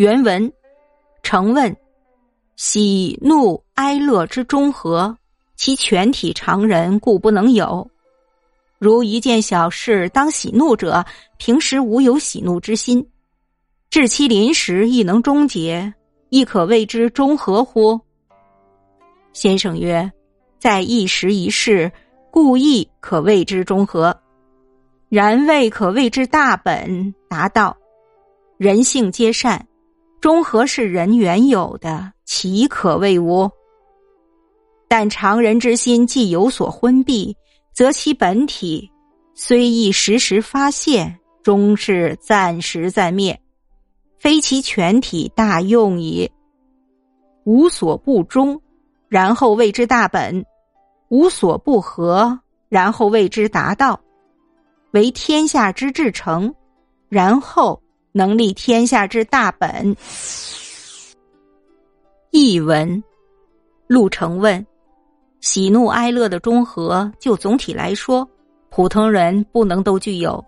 原文：诚问，喜怒哀乐之中和，其全体常人故不能有。如一件小事当喜怒者，平时无有喜怒之心，至其临时亦能终结，亦可谓之中和乎？先生曰：“在一时一事，故意可谓之中和；然未可谓之大本达道。人性皆善，中和是人原有的，岂可谓无？但常人之心既有所昏蔽。”则其本体虽亦时时发现，终是暂时暂灭，非其全体大用矣。无所不中，然后谓之大本；无所不合，然后谓之达道。为天下之至诚，然后能立天下之大本。译文：陆成问。喜怒哀乐的中和，就总体来说，普通人不能都具有。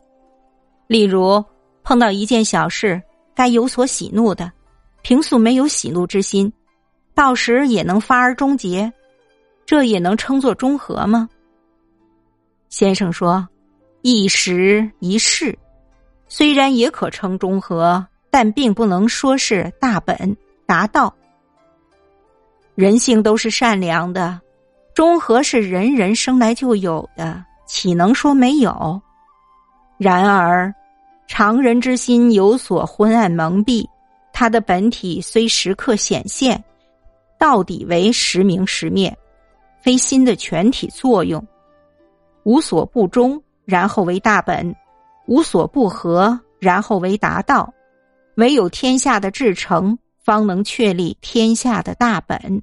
例如，碰到一件小事，该有所喜怒的，平素没有喜怒之心，到时也能发而终结，这也能称作中和吗？先生说，一时一事，虽然也可称中和，但并不能说是大本达到。人性都是善良的。中和是人人生来就有的，岂能说没有？然而，常人之心有所昏暗蒙蔽，他的本体虽时刻显现，到底为时明时灭，非心的全体作用。无所不中，然后为大本；无所不合，然后为达道。唯有天下的至诚，方能确立天下的大本。